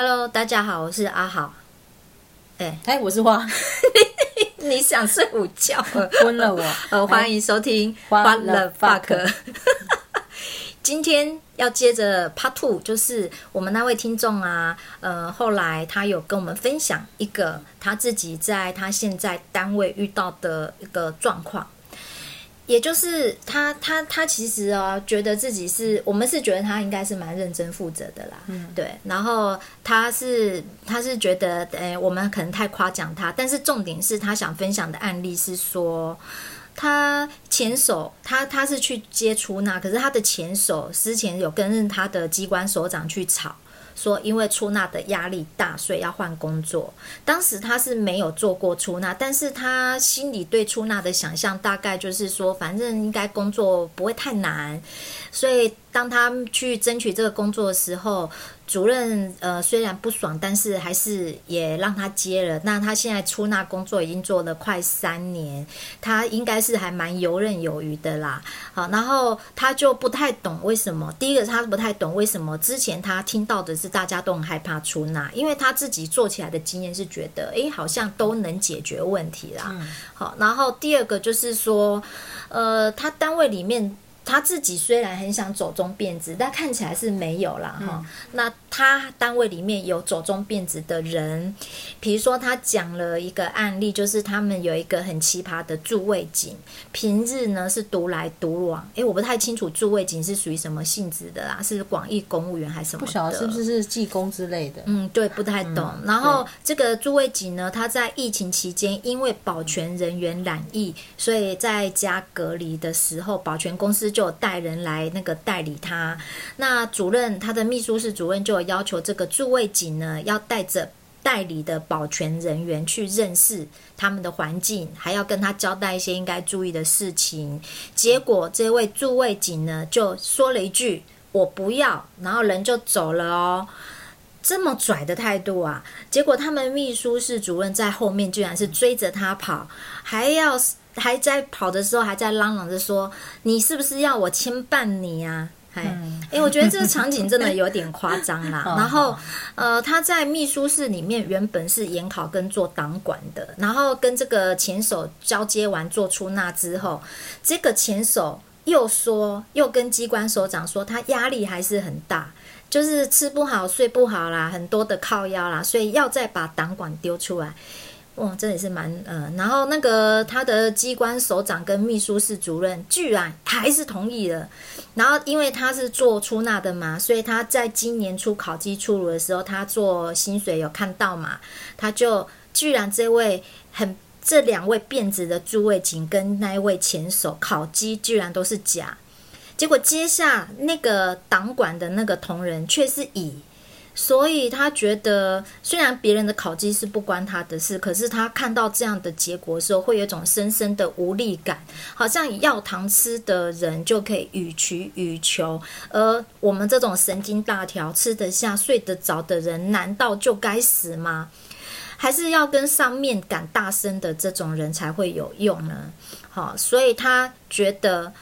Hello，大家好，我是阿豪。哎，哎，我是花。你想睡午觉？昏了我。呃，欢迎收听《What the fuck》。今天要接着 Part Two，就是我们那位听众啊，呃，后来他有跟我们分享一个他自己在他现在单位遇到的一个状况。也就是他，他，他其实哦，觉得自己是我们是觉得他应该是蛮认真负责的啦，嗯，对。然后他是，他是觉得，哎，我们可能太夸奖他，但是重点是他想分享的案例是说，他前手，他他是去接出纳，可是他的前手之前有跟他的机关首长去吵。说因为出纳的压力大，所以要换工作。当时他是没有做过出纳，但是他心里对出纳的想象大概就是说，反正应该工作不会太难，所以。当他去争取这个工作的时候，主任呃虽然不爽，但是还是也让他接了。那他现在出纳工作已经做了快三年，他应该是还蛮游刃有余的啦。好，然后他就不太懂为什么。第一个他不太懂为什么之前他听到的是大家都很害怕出纳，因为他自己做起来的经验是觉得，诶，好像都能解决问题啦。好，然后第二个就是说，呃，他单位里面。他自己虽然很想走中变质，但看起来是没有啦。哈、嗯。那他单位里面有走中变质的人，比如说他讲了一个案例，就是他们有一个很奇葩的驻卫警，平日呢是独来独往。哎，我不太清楚驻卫警是属于什么性质的啦，是广义公务员还是什么？不晓得是不是是技工之类的？嗯，对，不太懂。嗯、然后这个驻卫警呢，他在疫情期间因为保全人员染疫，所以在家隔离的时候，保全公司。就有带人来那个代理他，那主任他的秘书室主任就有要求这个驻卫警呢，要带着代理的保全人员去认识他们的环境，还要跟他交代一些应该注意的事情。结果这位驻卫警呢就说了一句“我不要”，然后人就走了哦。这么拽的态度啊！结果他们秘书室主任在后面居然是追着他跑，还要。还在跑的时候，还在嚷嚷着说：“你是不是要我牵绊你啊？”哎、嗯，哎，我觉得这个场景真的有点夸张啦。然后，呃，他在秘书室里面原本是研考跟做党管的，然后跟这个前手交接完做出纳之后，这个前手又说，又跟机关首长说，他压力还是很大，就是吃不好睡不好啦，很多的靠腰啦，所以要再把党管丢出来。哇，真的是蛮呃，然后那个他的机关首长跟秘书室主任居然还是同意了，然后因为他是做出纳的嘛，所以他在今年初考绩出炉的时候，他做薪水有看到嘛，他就居然这位很这两位变质的诸位警跟那一位前手考绩居然都是假，结果接下那个党管的那个同仁却是乙。所以他觉得，虽然别人的考绩是不关他的事，可是他看到这样的结果的时候，会有一种深深的无力感，好像要糖吃的人就可以予取予求，而我们这种神经大条、吃得下、睡得着的人，难道就该死吗？还是要跟上面敢大声的这种人才会有用呢？好，所以他觉得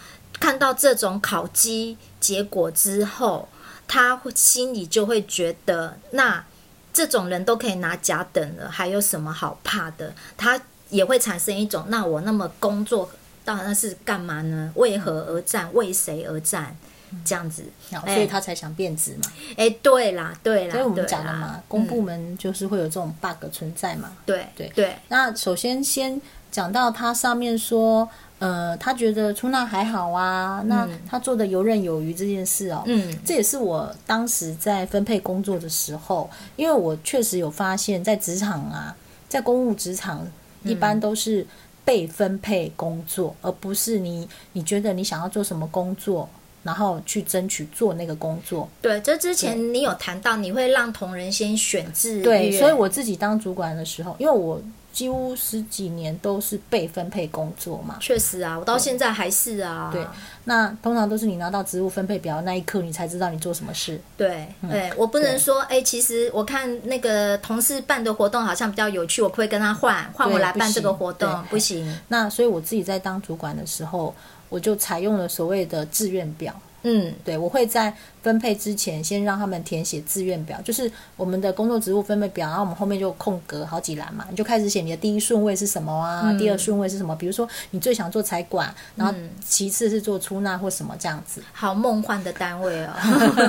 看到这种考绩结果之后。他心里就会觉得，那这种人都可以拿甲等了，还有什么好怕的？他也会产生一种，那我那么工作到那是干嘛呢？为何而战？为谁而战？这样子，所以他才想变质嘛。哎，对啦，对啦，所以我们讲了嘛，公部门就是会有这种 bug 存在嘛。对对对。那首先先讲到他上面说。呃，他觉得出纳还好啊，那他做的游刃有余这件事哦，嗯，这也是我当时在分配工作的时候，因为我确实有发现，在职场啊，在公务职场，一般都是被分配工作，嗯，而不是你你觉得你想要做什么工作，然后去争取做那个工作。对，这之前你有谈到，你会让同仁先选制。对，所以我自己当主管的时候，因为我。几乎十几年都是被分配工作嘛，确实啊，我到现在还是啊。对，那通常都是你拿到职务分配表那一刻，你才知道你做什么事。对，嗯、对，我不能说，哎，其实我看那个同事办的活动好像比较有趣，我可不可以跟他换，换我来办这个活动？不行。那所以我自己在当主管的时候，我就采用了所谓的志愿表。嗯，对，我会在分配之前先让他们填写志愿表，就是我们的工作职务分配表，然后我们后面就空格好几栏嘛，你就开始写你的第一顺位是什么啊，嗯、第二顺位是什么？比如说你最想做财管，然后其次是做出纳或什么这样子。好梦幻的单位哦。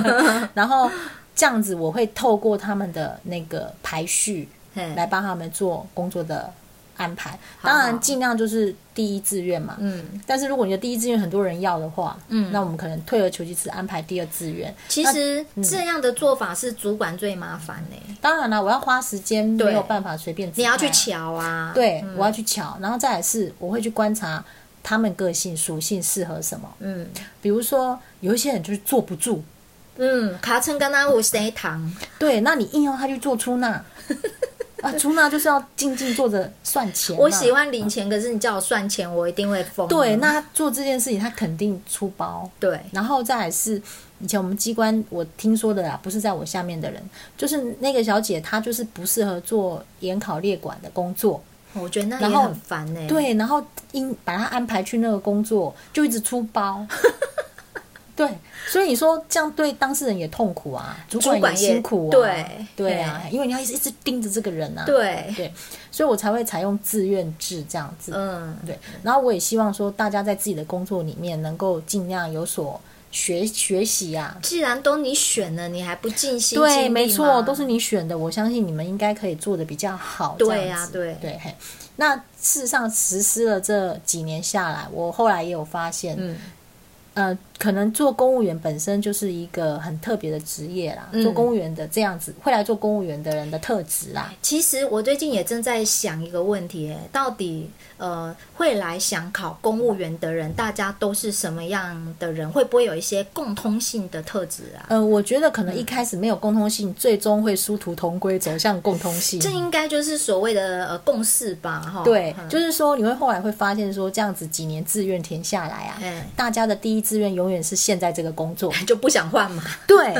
然后这样子我会透过他们的那个排序来帮他们做工作的。安排，当然尽量就是第一志愿嘛。嗯，但是如果你的第一志愿很多人要的话，嗯，那我们可能退而求其次安排第二志愿。其实这样的做法是主管最麻烦呢、欸。当然了，我要花时间，没有办法随便、啊。你要去瞧啊，对，嗯、我要去瞧，然后再来是我会去观察他们个性属性适合什么。嗯，比如说有一些人就是坐不住，嗯，卡称跟他我谁糖，对，那你硬要他去做出纳。啊，出纳就是要静静坐着算钱。我喜欢领钱，可是你叫我算钱，我一定会疯。对，那做这件事情他肯定出包。对，然后再来是以前我们机关我听说的啦，不是在我下面的人，就是那个小姐她就是不适合做研考列管的工作。我觉得那也很烦呢、欸。对，然后因把她安排去那个工作，就一直出包。对，所以你说这样对当事人也痛苦啊，主管也辛苦啊，对对啊，因为你要一直一直盯着这个人啊，对对，所以我才会采用自愿制这样子，嗯，对。然后我也希望说，大家在自己的工作里面能够尽量有所学学习啊。既然都你选了，你还不尽心？对，没错，都是你选的，我相信你们应该可以做的比较好。对呀，对对。那事实上实施了这几年下来，我后来也有发现，嗯。呃，可能做公务员本身就是一个很特别的职业啦。嗯、做公务员的这样子，会来做公务员的人的特质啦。其实我最近也正在想一个问题，到底呃会来想考公务员的人，大家都是什么样的人？会不会有一些共通性的特质啊？呃，我觉得可能一开始没有共通性，嗯、最终会殊途同归，走向共通性。这应该就是所谓的呃共识吧？哈，对，嗯、就是说你会后来会发现说，这样子几年志愿填下来啊，嗯、大家的第一。志愿永远是现在这个工作，就不想换嘛？对，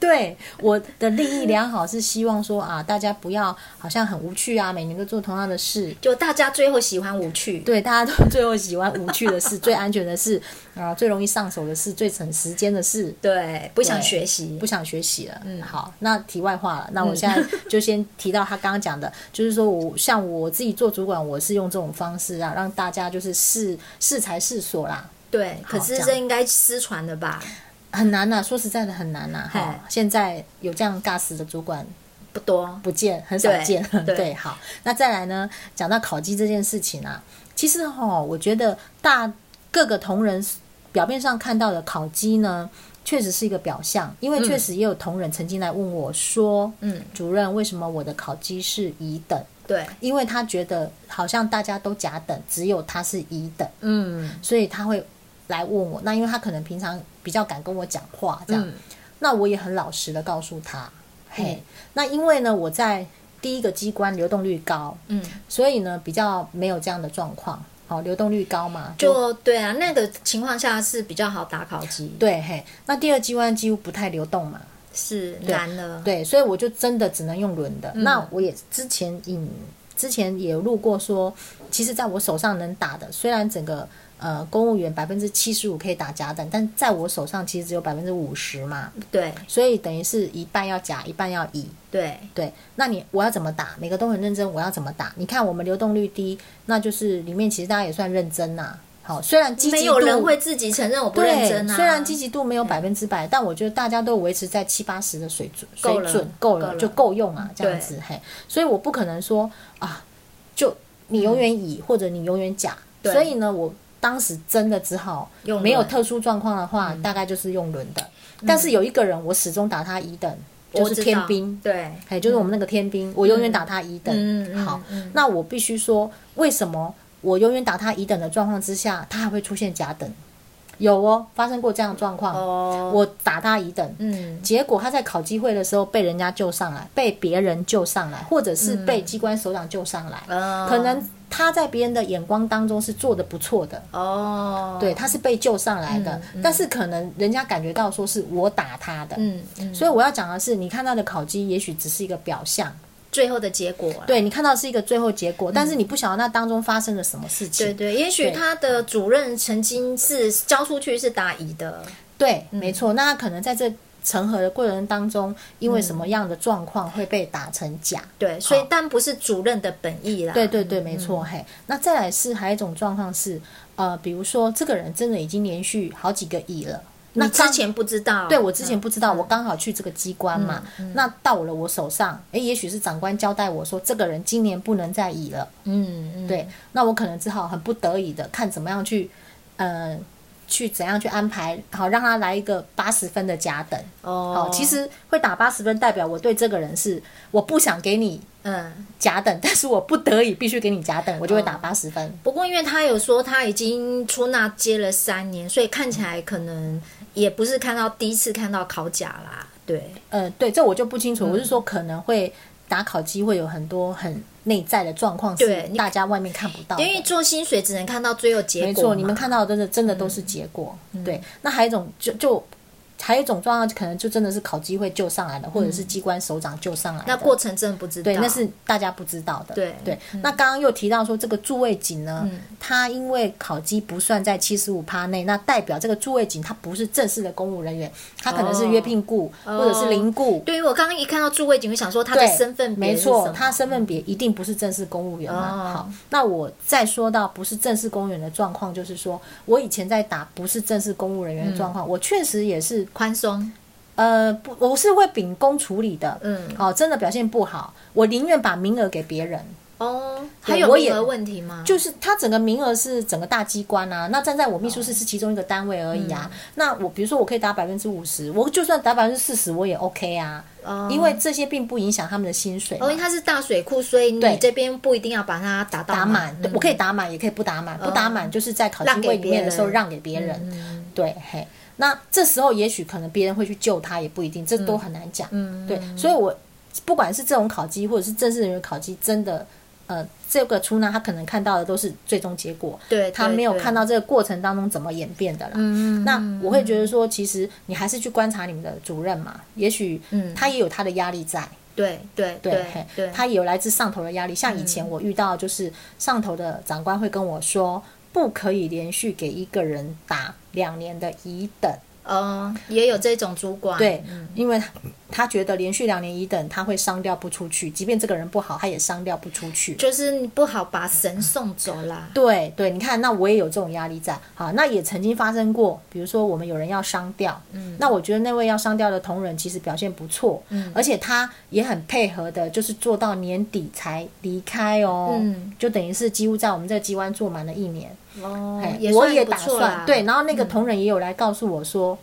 对，我的利益良好是希望说啊，大家不要好像很无趣啊，每年都做同样的事，就大家最后喜欢无趣，对，大家都最后喜欢无趣的事，最安全的事啊，最容易上手的事，最省时间的事，对，不想学习，不想学习了。嗯，好，那题外话了，那我现在就先提到他刚刚讲的，就是说我像我自己做主管，我是用这种方式啊，让大家就是试试才试所啦。对，可是这应该失传的吧？很难呐、啊，说实在的很难呐。哈，现在有这样尬死的主管不多，不见，很少见。对，对，好，那再来呢？讲到烤鸡这件事情啊，其实哈，我觉得大各个同仁表面上看到的烤鸡呢，确实是一个表象，因为确实也有同仁曾经来问我说：“嗯，主任，为什么我的烤鸡是乙等？”对，因为他觉得好像大家都甲等，只有他是乙等，嗯，所以他会。来问我，那因为他可能平常比较敢跟我讲话，这样，嗯、那我也很老实的告诉他，嘿，嘿，那因为呢，我在第一个机关流动率高，嗯，所以呢，比较没有这样的状况，好，流动率高嘛，就，就对啊，那个情况下是比较好打考机，对，嘿，那第二机关几乎不太流动嘛，是难了，对，所以我就真的只能用轮的，嗯、那我也之前引，之前也有录过说，其实在我手上能打的，虽然整个。呃，公务员百分之七十五可以打假等，但在我手上其实只有百分之五十嘛。对，所以等于是一半要假，一半要乙。对对，那你我要怎么打？每个都很认真，我要怎么打？你看我们流动率低，那就是里面其实大家也算认真呐、啊。好，虽然积极度没有人会自己承认我不认真啊。虽然积极度没有百分之百，但我觉得大家都维持在七八十的水准，水准够了就够用啊，这样子嘿。所以我不可能说啊，就你永远乙、嗯、或者你永远甲。所以呢，我。当时真的只好没有特殊状况的话，大概就是用轮的。但是有一个人，我始终打他乙等，就是天兵。对，哎，就是我们那个天兵，我永远打他乙等。好，那我必须说，为什么我永远打他乙等的状况之下，他还会出现甲等？有哦，发生过这样的状况。我打他一等，嗯，结果他在考机会的时候被人家救上来，被别人救上来，或者是被机关首长救上来，可能。他在别人的眼光当中是做的不错的。哦，对，他是被救上来的，嗯嗯、但是可能人家感觉到说是我打他的，嗯嗯、所以我要讲的是，你看他的考绩也许只是一个表象，最后的结果，对，你看到是一个最后结果，嗯、但是你不晓得那当中发生了什么事情，对对，也许他的主任曾经是交出去是打乙的。对，嗯、没错。那他可能在这成合的过程当中，因为什么样的状况会被打成假？嗯、对，所以但不是主任的本意啦。对对对，没错。嗯、嘿，那再来是还有一种状况是，呃，比如说这个人真的已经连续好几个乙了。那之前不知道，对，我之前不知道，嗯、我刚好去这个机关嘛，嗯嗯、那到了我手上，诶，也许是长官交代我说，这个人今年不能再乙了，嗯，嗯。对，那我可能只好很不得已的看怎么样去，呃，去怎样去安排，好让他来一个八十分的甲等，哦，好，其实会打八十分，代表我对这个人是我不想给你。嗯，甲等，但是我不得已必须给你甲等，我就会打八十分。哦。不过因为他有说他已经出纳接了三年，所以看起来可能也不是看到第一次看到考甲啦。对，呃，对，这我就不清楚。我是说可能会打考机会有很多很内在的状况，是大家外面看不到。因为做薪水只能看到最后结果。没错，你们看到的真的真的都是结果。嗯、对，那还有一种就就。还有一种状况，可能就真的是考机会救上来的，或者是机关首长救上来的。那过程真的不知道，对，那是大家不知道的。对对。那刚刚又提到说，这个驻卫警呢，他因为考绩不算在七十五趴内，那代表这个驻卫警他不是正式的公务人员，他可能是约聘雇或者是临雇。对于我刚刚一看到驻卫警，我想说他的身份别没错，他身份别一定不是正式公务员嘛。好，那我再说到不是正式公务员的状况，就是说我以前在打不是正式公务人员的状况，我确实也是宽松。呃，不，我是会秉公处理的。嗯，哦，真的表现不好，我宁愿把名额给别人。哦，还有名额问题吗？就是他整个名额是整个大机关啊，那站在我秘书室是其中一个单位而已啊。那我比如说我可以打百分之五十，我就算打百分之四十我也 OK 啊。哦，因为这些并不影响他们的薪水。哦，因为它是大水库，所以你这边不一定要把它打到打满。我可以打满，也可以不打满。不打满就是在考绩会里面的时候让给别人。对，嘿。那这时候也许可能别人会去救他，也不一定，这都很难讲。嗯，对，所以我不管是这种考绩，或者是正式人员考绩，真的，呃，这个出纳他可能看到的都是最终结果，对，他没有看到这个过程当中怎么演变的啦。嗯，那我会觉得说，其实你还是去观察你们的主任嘛，也许，嗯，他也有他的压力在。对对对对，他也有来自上头的压力。像以前我遇到，就是上头的长官会跟我说。不可以连续给一个人打两年的乙等。嗯，也有这种主管。对，因为他觉得连续两年乙等，他会伤掉不出去。即便这个人不好，他也伤掉不出去。就是你不好把神送走啦。对对，你看，那我也有这种压力在。好，那也曾经发生过，比如说我们有人要伤掉，嗯，那我觉得那位要伤掉的同仁其实表现不错，嗯，而且他也很配合的，就是做到年底才离开哦，嗯，就等于是几乎在我们这个机关做满了一年。哦，我也打算对，然后那个同仁也有来告诉我说，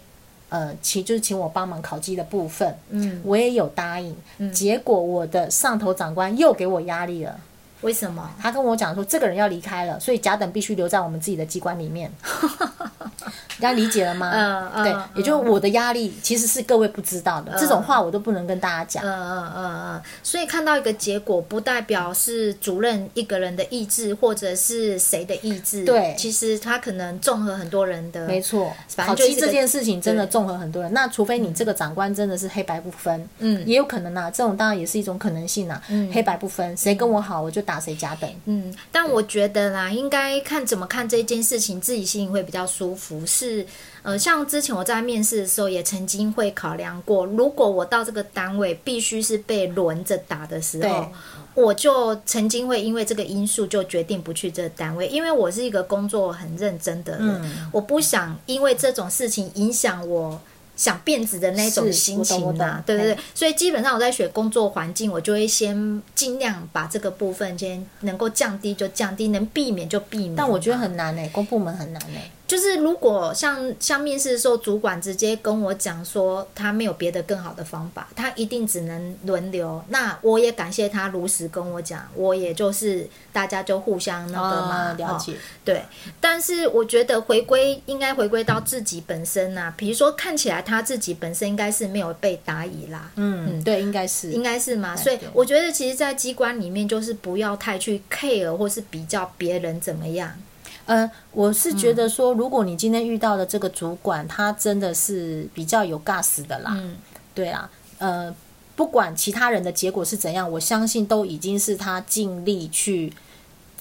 呃，请就是请我帮忙烤鸡的部分，嗯，我也有答应，结果我的上头长官又给我压力了。为什么？他跟我讲说，这个人要离开了，所以甲等必须留在我们自己的机关里面。大家理解了吗？嗯嗯。对，也就我的压力其实是各位不知道的，这种话我都不能跟大家讲。嗯嗯嗯嗯。所以看到一个结果，不代表是主任一个人的意志，或者是谁的意志。对，其实他可能综合很多人的。没错。考绩这件事情真的综合很多人，那除非你这个长官真的是黑白不分，嗯，也有可能呐，这种当然也是一种可能性呐。嗯。黑白不分，谁跟我好，我就打谁甲等。嗯，但我觉得啦，应该看怎么看这件事情，自己心里会比较舒服。是，呃，像之前我在面试的时候，也曾经会考量过，如果我到这个单位必须是被轮着打的时候，我就曾经会因为这个因素就决定不去这个单位，因为我是一个工作很认真的人，嗯、我不想因为这种事情影响我。想变质的那种心情嘛，对对对，所以基本上我在选工作环境，我就会先尽量把这个部分先能够降低就降低，能避免就避免。但我觉得很难呢，公部门很难呢。就是如果像像面试的时候，主管直接跟我讲说他没有别的更好的方法，他一定只能轮流。那我也感谢他如实跟我讲，我也就是大家就互相那个嘛，了解。对，但是我觉得回归应该回归到自己本身呐、啊，比如说看起来他自己本身应该是没有被打疑啦。嗯，对，应该是应该是嘛。所以我觉得其实，在机关里面就是不要太去 care 或是比较别人怎么样。呃，我是觉得说，如果你今天遇到的这个主管，他真的是比较有 gas 的啦，嗯，对啊，呃，不管其他人的结果是怎样，我相信都已经是他尽力去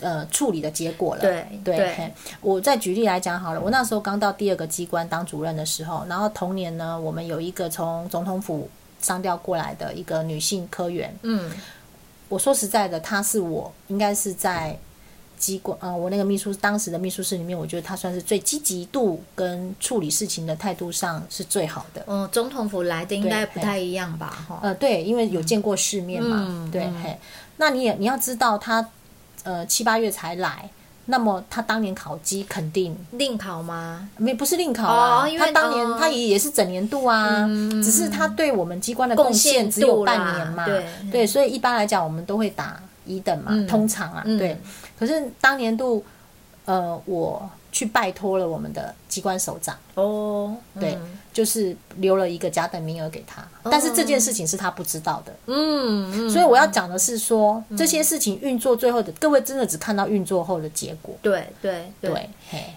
呃处理的结果了。对对，对，我再举例来讲好了，我那时候刚到第二个机关当主任的时候，然后同年呢，我们有一个从总统府上调过来的一个女性科员，嗯，我说实在的，她是我应该是在。机关啊，我那个秘书当时的秘书室里面，我觉得他算是最积极度跟处理事情的态度上是最好的。嗯，总统府来的应该不太一样吧？哈。呃，对，因为有见过世面嘛。嗯、对，那你也你要知道他，呃，七八月才来，那么他当年考绩肯定另考吗？没，不是另考啊。哦、因为他当年、哦、他也也是整年度啊，嗯、只是他对我们机关的贡献只有半年嘛。对对，所以一般来讲，我们都会打一等嘛，嗯、通常啊，对。嗯可是当年度，呃，我去拜托了我们的机关首长哦，对。嗯。就是留了一个甲等名额给他，但是这件事情是他不知道的。嗯，嗯，所以我要讲的是说，嗯、这些事情运作最后的各位真的只看到运作后的结果。对对对，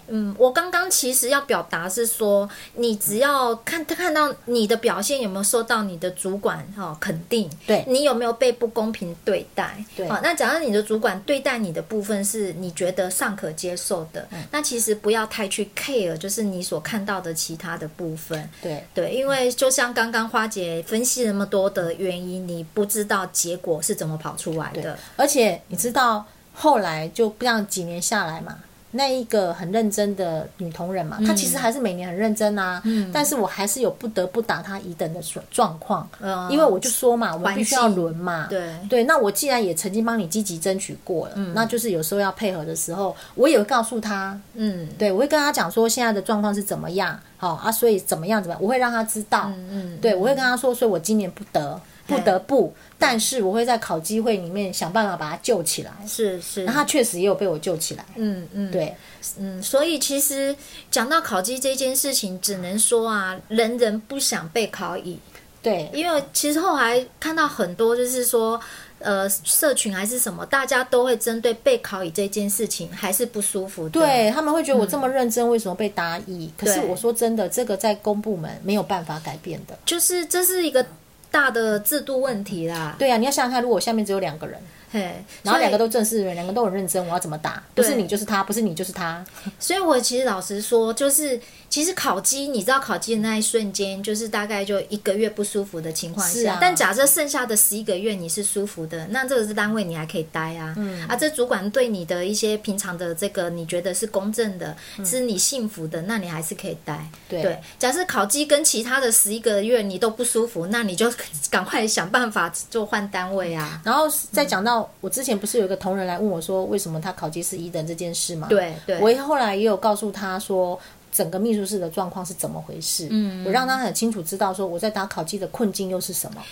嗯，我刚刚其实要表达是说，你只要看他看到你的表现有没有受到你的主管哈肯定，对。你有没有被不公平对待，对。好，那假如你的主管对待你的部分是你觉得尚可接受的，嗯、那其实不要太去 care，就是你所看到的其他的部分。对对，因为就像刚刚花姐分析那么多的原因，你不知道结果是怎么跑出来的。而且你知道后来就这样几年下来嘛，那一个很认真的女同仁嘛，嗯、她其实还是每年很认真啊。嗯。但是我还是有不得不打她乙等的状况。嗯。因为我就说嘛，我必须要轮嘛。对对。那我既然也曾经帮你积极争取过了，嗯，那就是有时候要配合的时候，我也会告诉她，嗯，对，我会跟她讲说现在的状况是怎么样。好啊，所以怎么样怎么样，我会让她知道。嗯嗯，对，我会跟她说，所以我今年不得不得不，但是我会在考机会里面想办法把他救起来。是是，那他确实也有被我救起来。嗯嗯，对，嗯，所以其实讲到考机这件事情，只能说啊，人人不想被考乙。对，因为其实后来看到很多，就是说。呃，社群还是什么，大家都会针对被考乙这件事情还是不舒服的。对，他们会觉得我这么认真，为什么被答乙？嗯、可是我说真的，这个在公部门没有办法改变的，就是这是一个大的制度问题啦。对呀、啊，你要想想看，如果下面只有两个人。嘿，然后两个都正式人，两个都很认真，我要怎么打？不是你就是他，不是你就是他。所以，我其实老实说，就是其实烤鸡，你知道烤鸡的那一瞬间，就是大概就一个月不舒服的情况下。但假设剩下的十一个月你是舒服的，那这个是单位你还可以待啊。嗯。啊，这主管对你的一些平常的这个你觉得是公正的，嗯、是你幸福的，那你还是可以待。对。对。假设烤鸡跟其他的十一个月你都不舒服，那你就赶快想办法就换单位啊。然后再讲到。我之前不是有一个同仁来问我说，为什么他烤鸡是一等这件事嘛？对对，我后来也有告诉他说，整个秘书室的状况是怎么回事。嗯，我让他很清楚知道说我在打考绩的困境又是什么。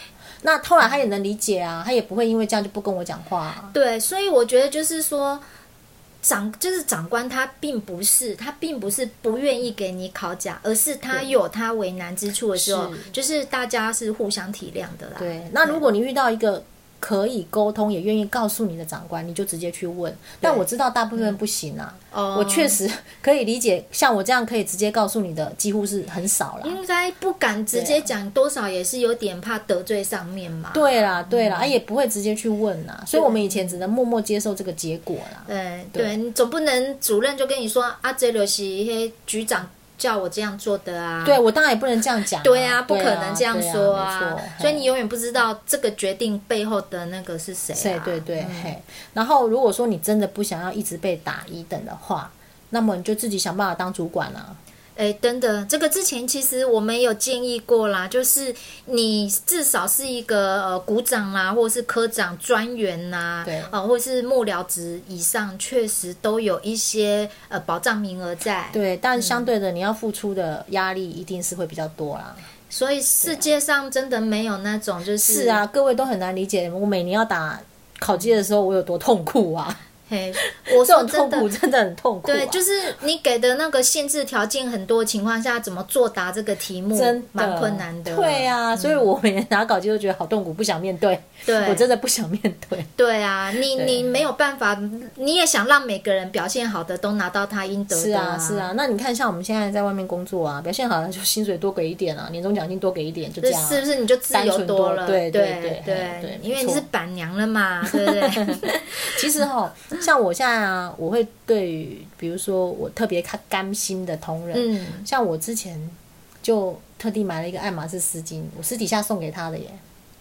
那后来他也能理解啊，他也不会因为这样就不跟我讲话啊。对，所以我觉得就是说，长就是长官他并不是他并不是不愿意给你考假，而是他有他为难之处的时候，就是大家是互相体谅的啦。对，那如果你遇到一个。可以沟通，也愿意告诉你的长官，你就直接去问。但我知道大部分不行啊。嗯、我确实可以理解，像我这样可以直接告诉你的，几乎是很少了。应该不敢直接讲，多少也是有点怕得罪上面嘛。对啦，对啦，嗯、啊，也不会直接去问呐。所以我们以前只能默默接受这个结果啦。对对，你总不能主任就跟你说啊，这里是一些局长。叫我这样做的啊？对，我当然也不能这样讲啊。对啊，不可能这样说啊。所以你永远不知道这个决定背后的那个是谁啊。对对对，嗯，嘿。然后如果说你真的不想要一直被打一等的话，那么你就自己想办法当主管了。哎，等等，这个之前其实我们有建议过啦，就是你至少是一个呃股长啦，或者是科长、专员呐，对，啊、呃，或者是幕僚职以上，确实都有一些呃保障名额在。对，但相对的，你要付出的压力一定是会比较多啦。嗯、所以世界上真的没有那种就是是啊，各位都很难理解，我每年要打考绩的时候，我有多痛苦啊。嘿，我说真的，痛苦真的很痛苦、啊。对，就是你给的那个限制条件很多情况下，怎么作答这个题目，真蛮困难的。对啊，嗯、所以我每年拿考绩都觉得好痛苦，不想面对。对，我真的不想面对。对啊，你你没有办法，你也想让每个人表现好的都拿到他应得的、啊。是啊，是啊。那你看，像我们现在在外面工作啊，表现好的就薪水多给一点啊，年终奖金多给一点，就这样。是不是你就自由多了？对对对对，对，因为你是板娘了嘛，对不对？其实哈，像我现在。啊，我会对，比如说我特别看甘心的同仁，嗯，像我之前就特地买了一个爱马仕丝巾，我私底下送给他的耶。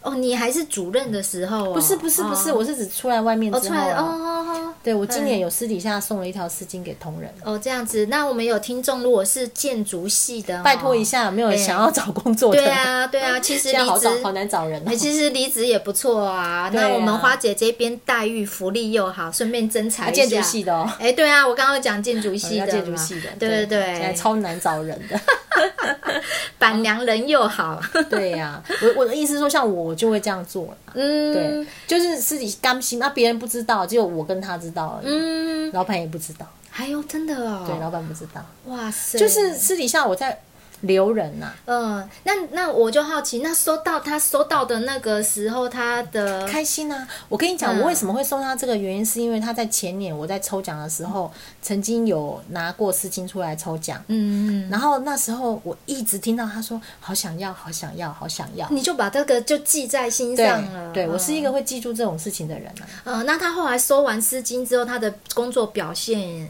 哦，你还是主任的时候、哦？不是不是不是，哦、我是指出来外面之后、啊。哦，出来哦哦哦。对，我今年有私底下送了一条丝巾给同仁。哦，这样子。那我们有听众，如果是建筑系的，拜托一下，有没有想要找工作的？对啊，对啊。其实 离职好找，好难找人、哦。其实离职也不错啊。那我们花姐这边待遇福利又好，顺便征才一下。建筑系的哦。哎，对啊，我刚刚讲建筑系的。建筑系的。对对对。超难找人的。板娘人又好。对呀、啊，我我的意思是说，像我就会这样做。嗯，对，就是私底甘心，那别人不知道，只有我跟他知道而已。嗯，老板也不知道。还有真的哦，对，老板不知道。哇塞，就是私底下我在。留人呐、啊，嗯，那那我就好奇，那收到他收到的那个时候，他的开心啊！我跟你讲，嗯、我为什么会送他这个原因，是因为他在前年我在抽奖的时候，曾经有拿过丝巾出来抽奖，嗯嗯，然后那时候我一直听到他说好想要，好想要，好想要，你就把这个就记在心上了。对，对我是一个会记住这种事情的人啊。嗯，那他后来收完丝巾之后，他的工作表现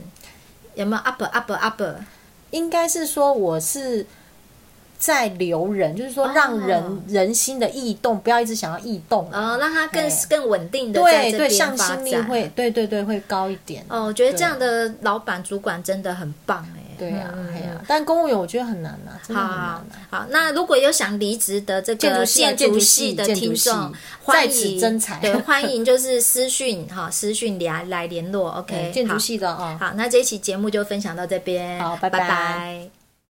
有没有 up up up？应该是说我是。在留人，就是说让人、哦、人心的异动，不要一直想要异动，呃、哦，让他更更稳定的对对，向心力会对对对会高一点。哦，我觉得这样的老板主管真的很棒哎。对呀、啊，哎呀、嗯，但公务员我觉得很难呐、啊，真的很难、啊好。好，那如果有想离职的这个建筑系的听众，欢迎征才，对，欢迎就是私讯 哈，私讯来来联络。OK，建筑系的啊。好，那这一期节目就分享到这边，好，拜拜。拜拜。